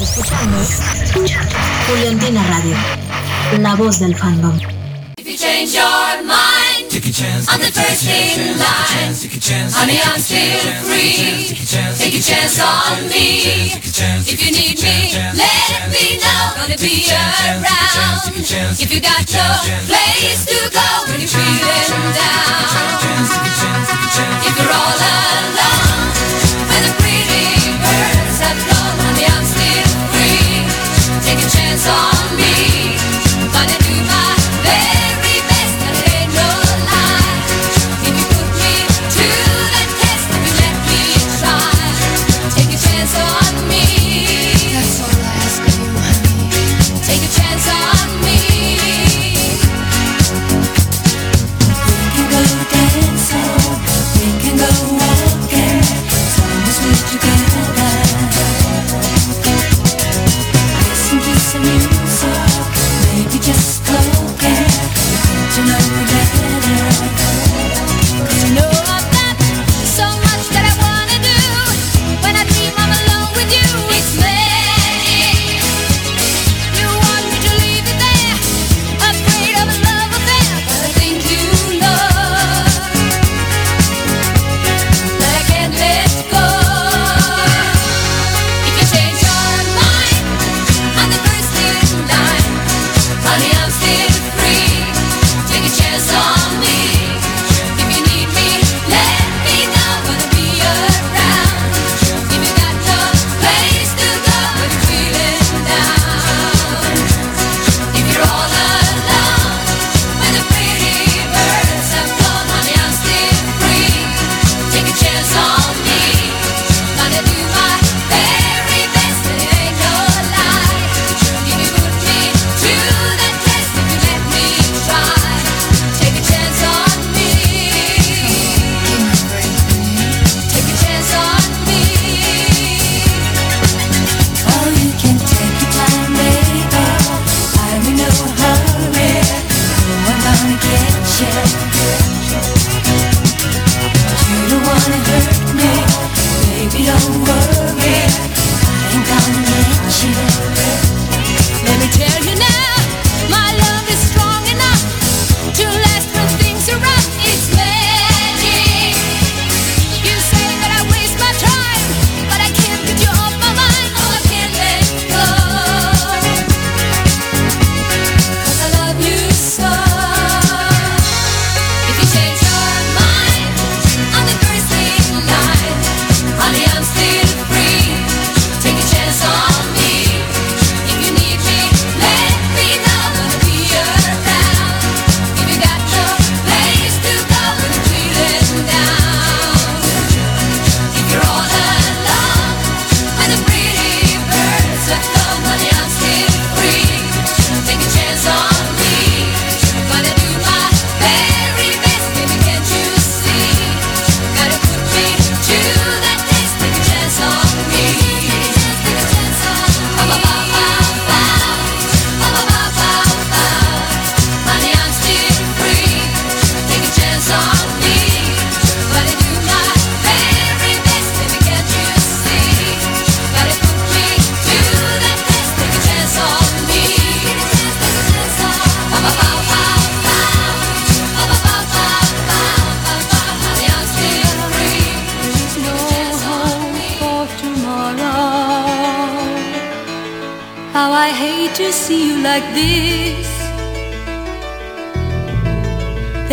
Escuchamos Julián Pina Radio, la voz del fandom. If you change your mind take a chance, on the first in line, honey, I'm still free. Take a chance on me. If you need me, let me know. Gonna be around. If you got no place to go when you're feeling down, if you're all alone. on.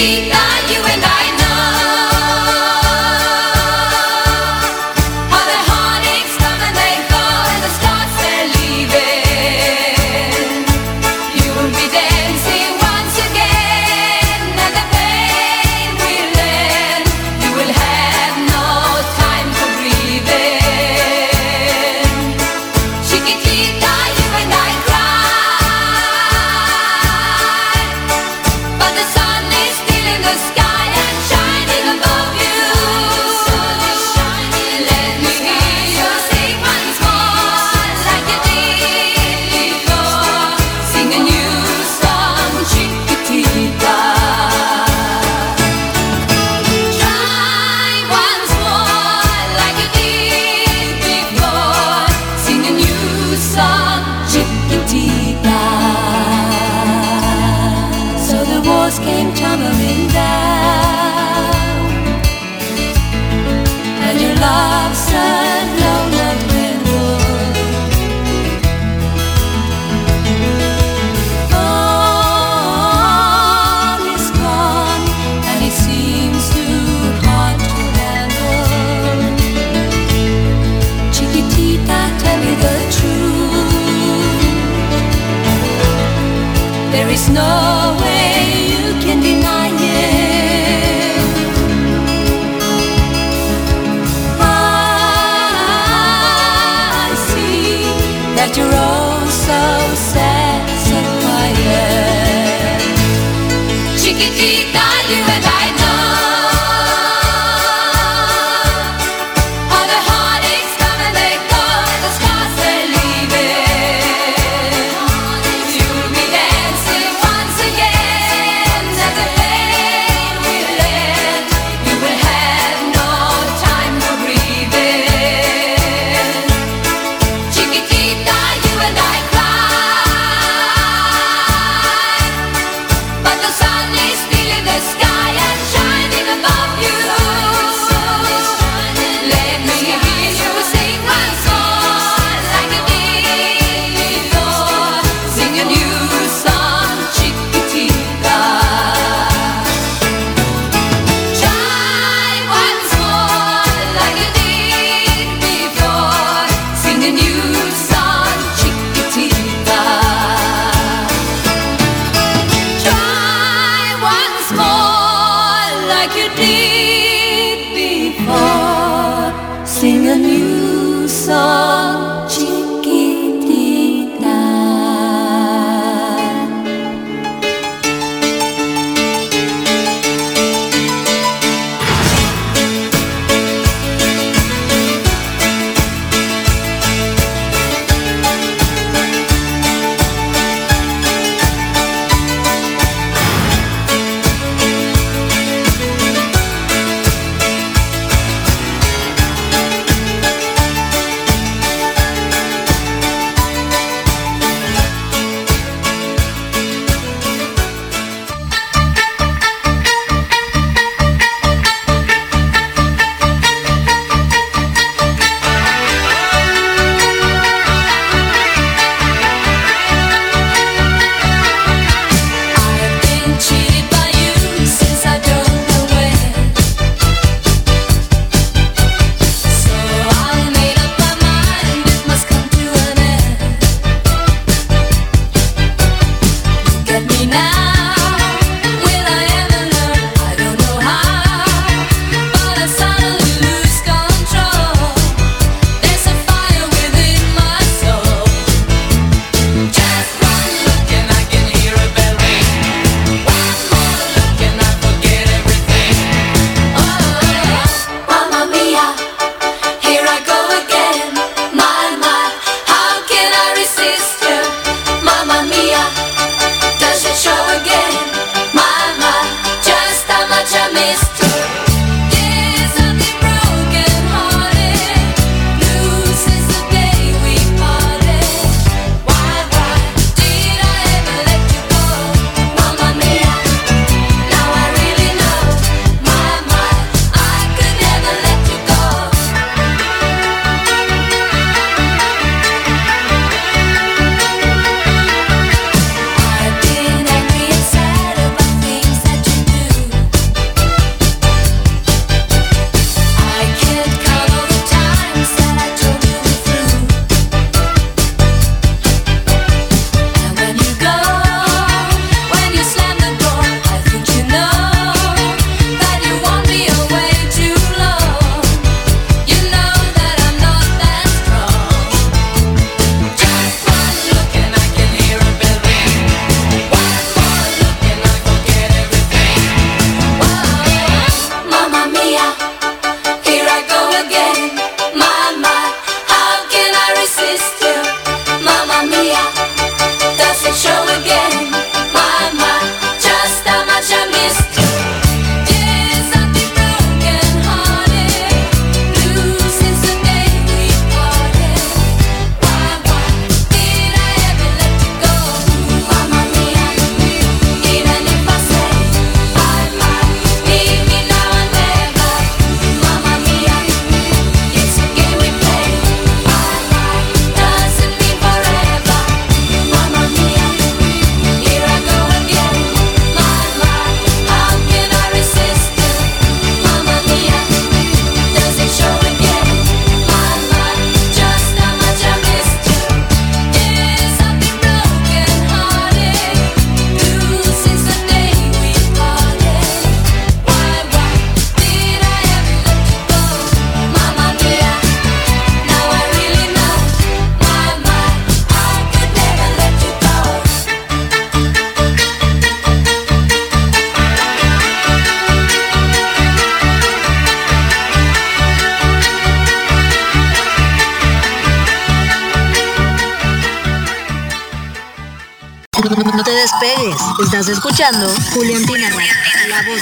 see escuchando Juliantina Radio, la voz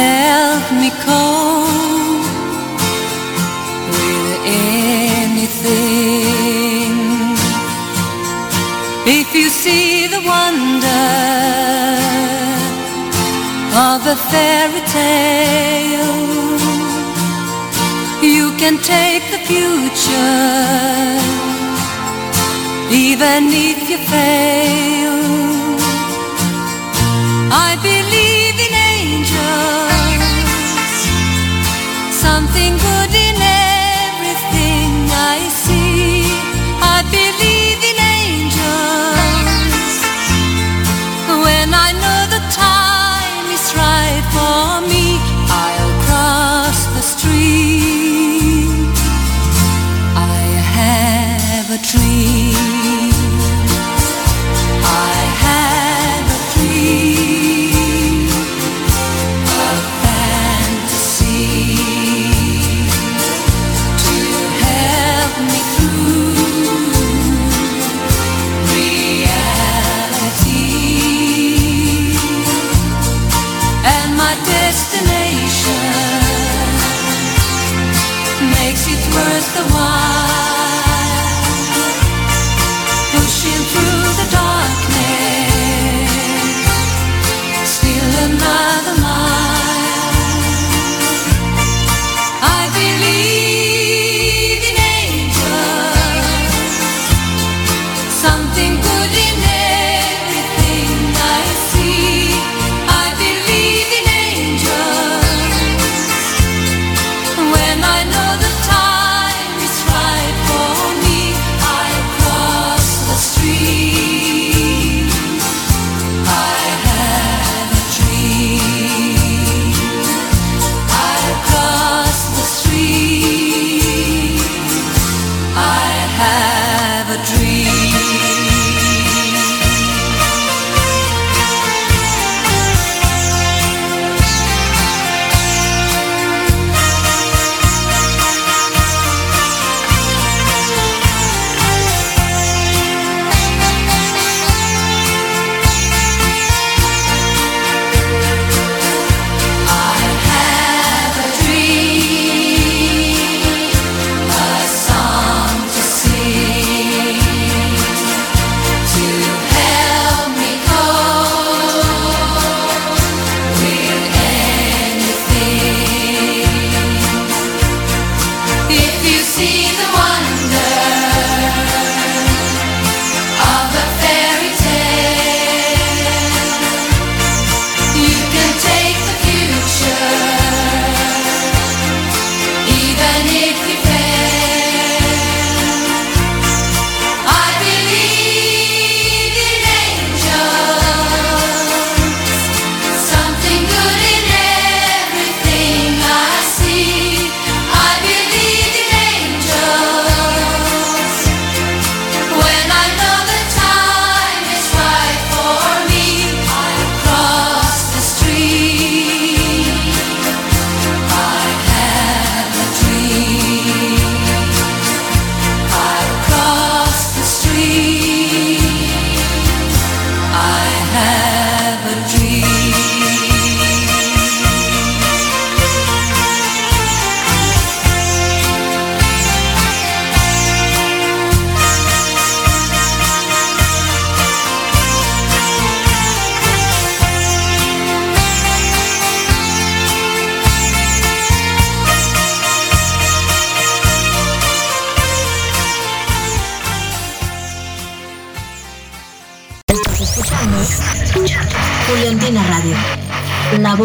Help me cope with anything. If you see the wonder of a fairy tale, you can take the future even if you fail. something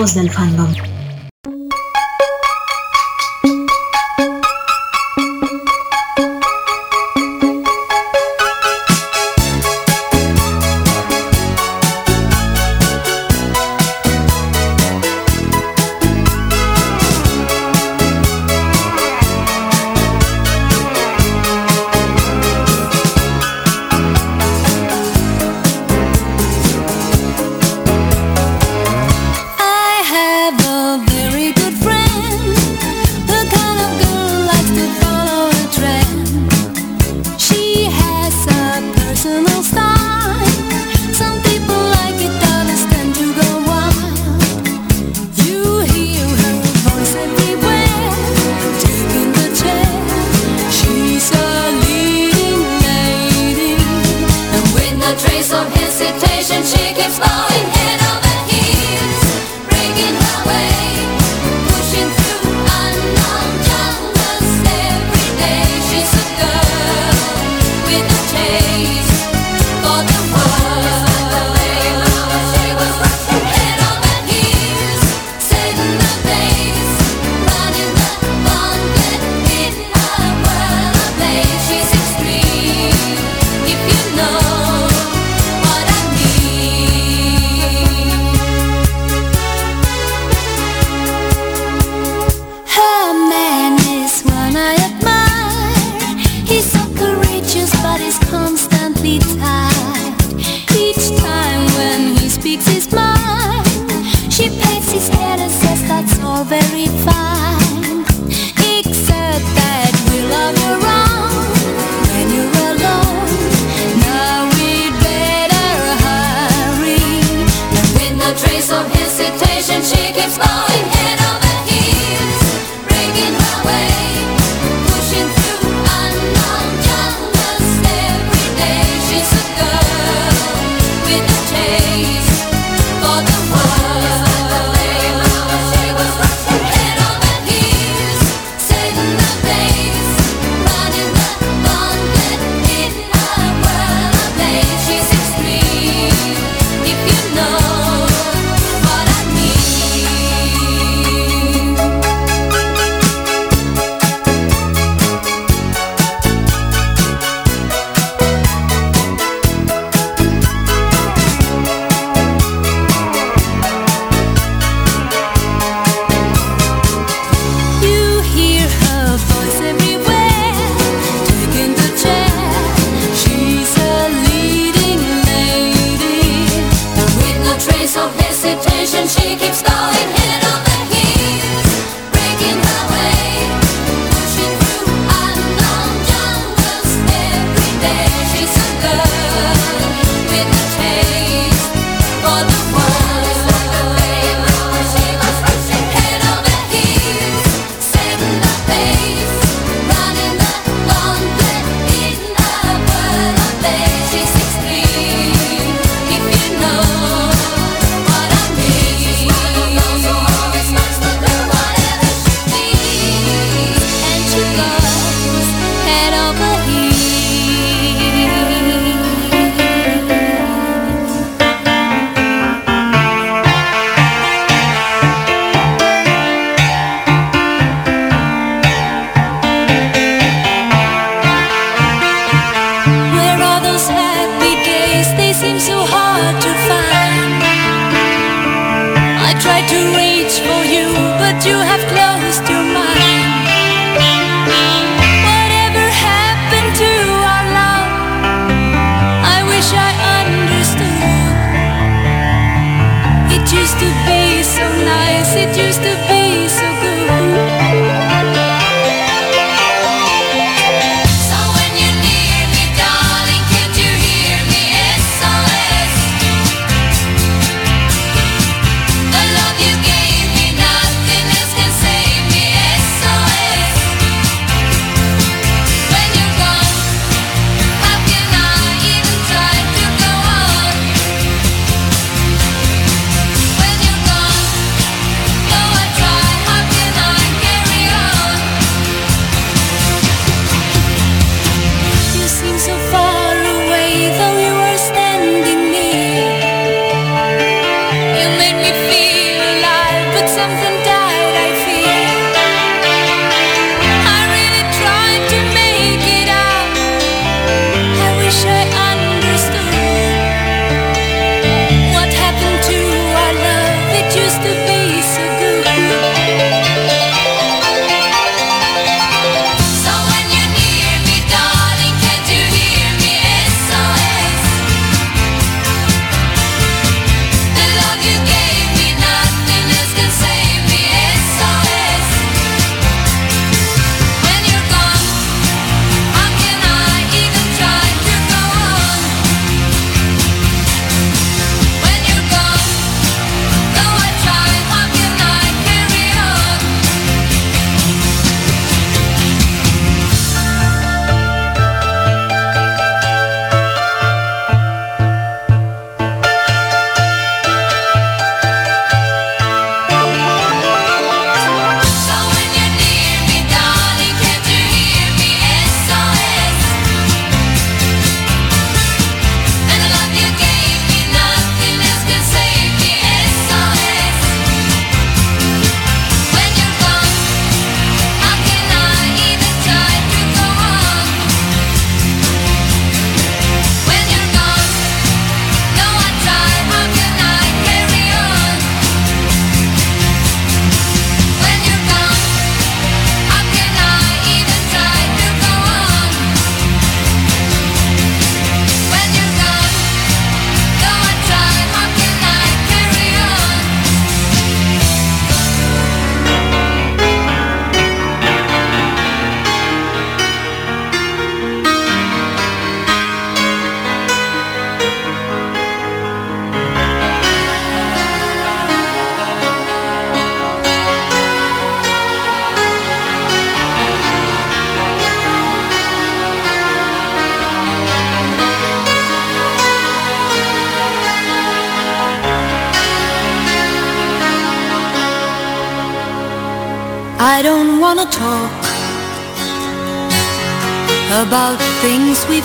voz del fandom.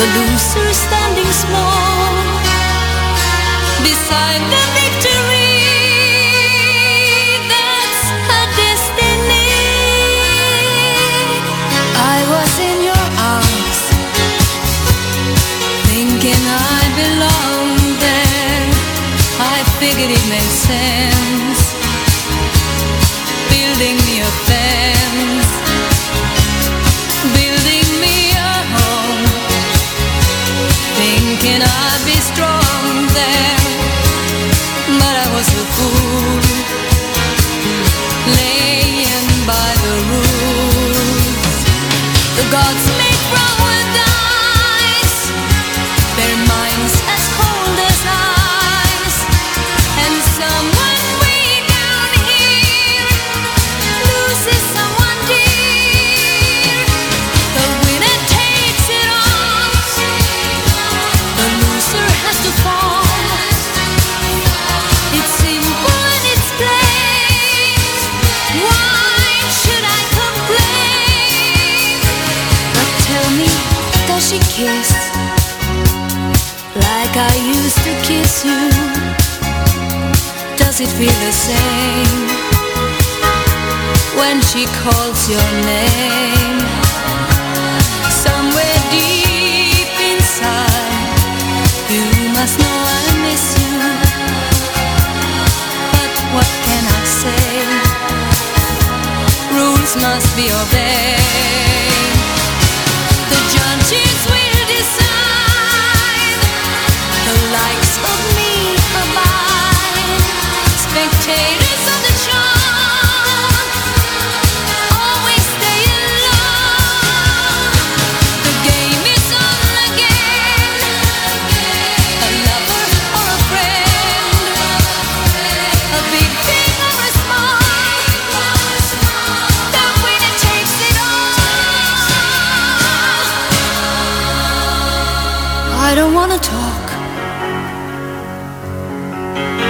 the loser standing small beside the victory. That's a destiny. I was in your arms, thinking I belonged there. I figured it made sense,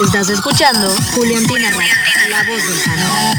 Estás escuchando Julián Pinarra, la voz del canal.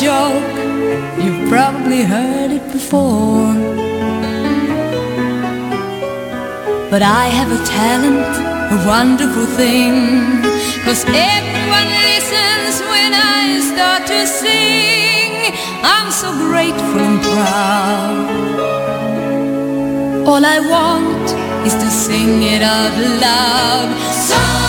joke, you've probably heard it before. But I have a talent, a wonderful thing, cause everyone listens when I start to sing. I'm so grateful and proud. All I want is to sing it out loud. So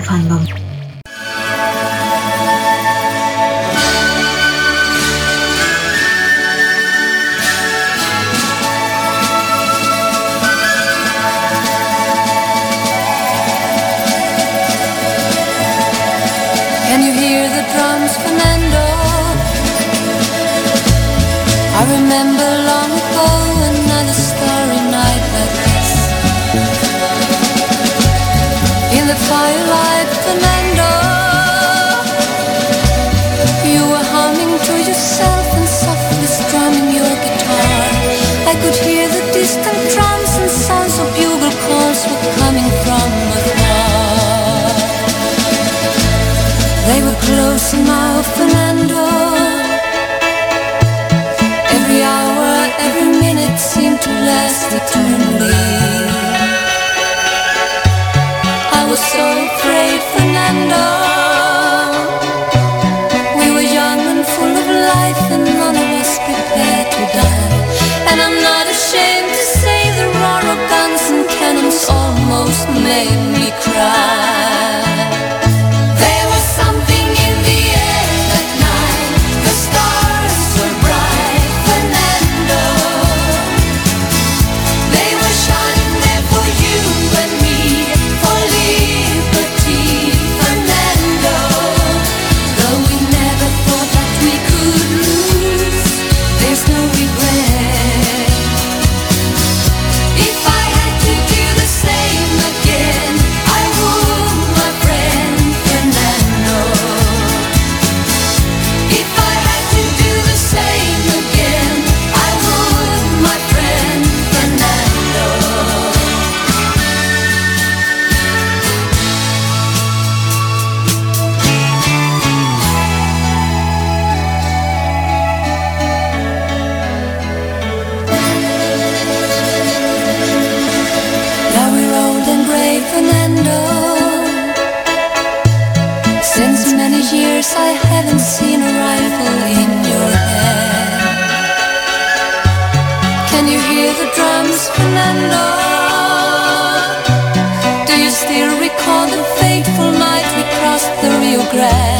Can you hear the drums, Fernando? I remember long ago. the twilight, Fernando. You were humming to yourself and softly strumming your guitar. I could hear the distant drums and sounds of bugle calls were coming from afar. They were close now, Fernando. Every hour, every minute seemed to last eternally. made me cry. I haven't seen a rifle in your hand. Can you hear the drums, Fernando? Do you still recall the fateful night we crossed the Rio Grande?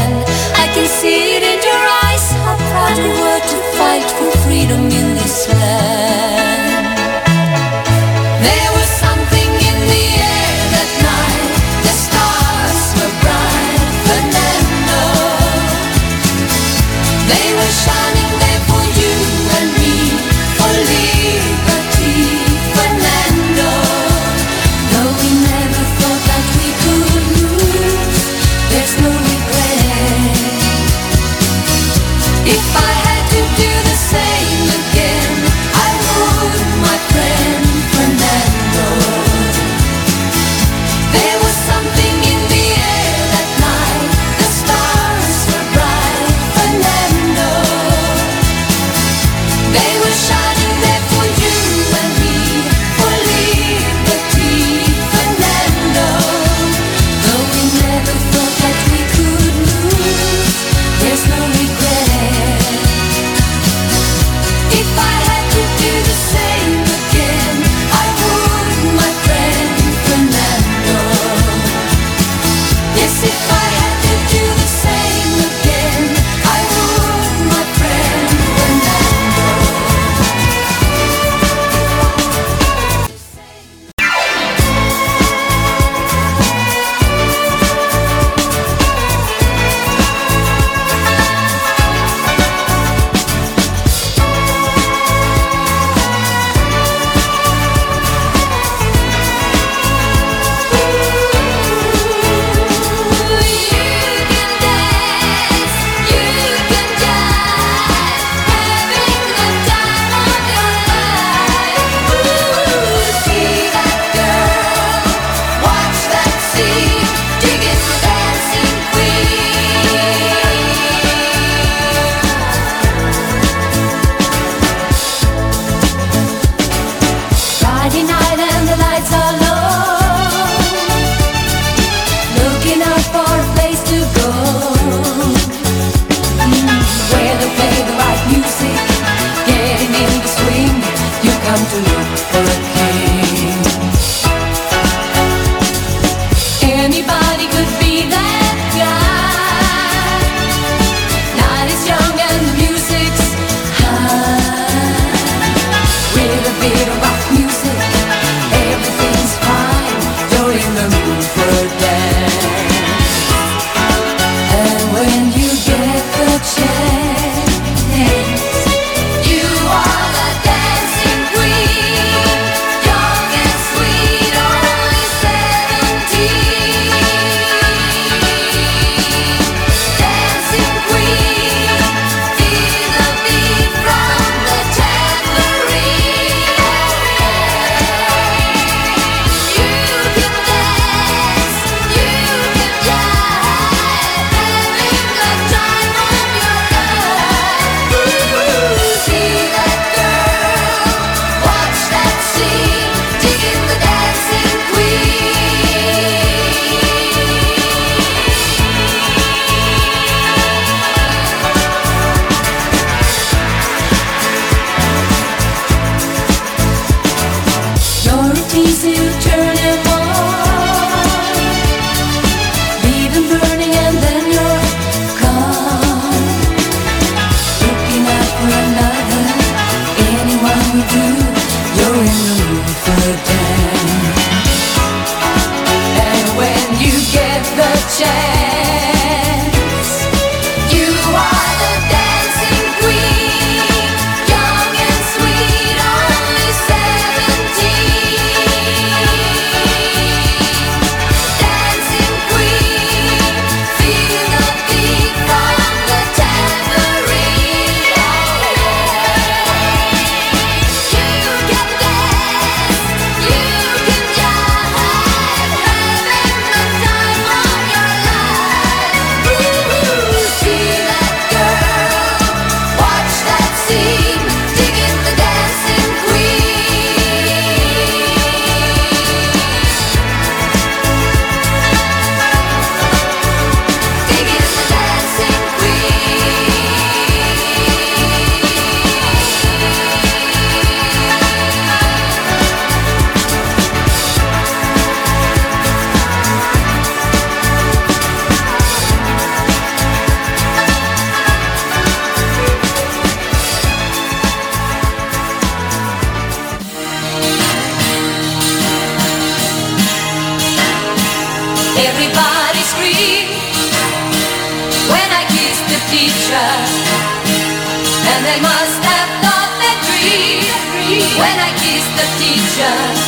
pictures.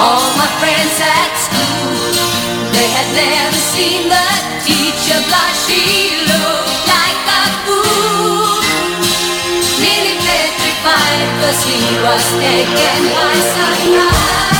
All my friends at school, they had never seen the teacher blush. She looked like a fool. Nearly petrified, cause he was taken by surprise.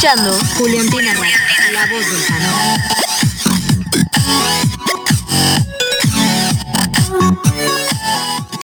escuchando. Julián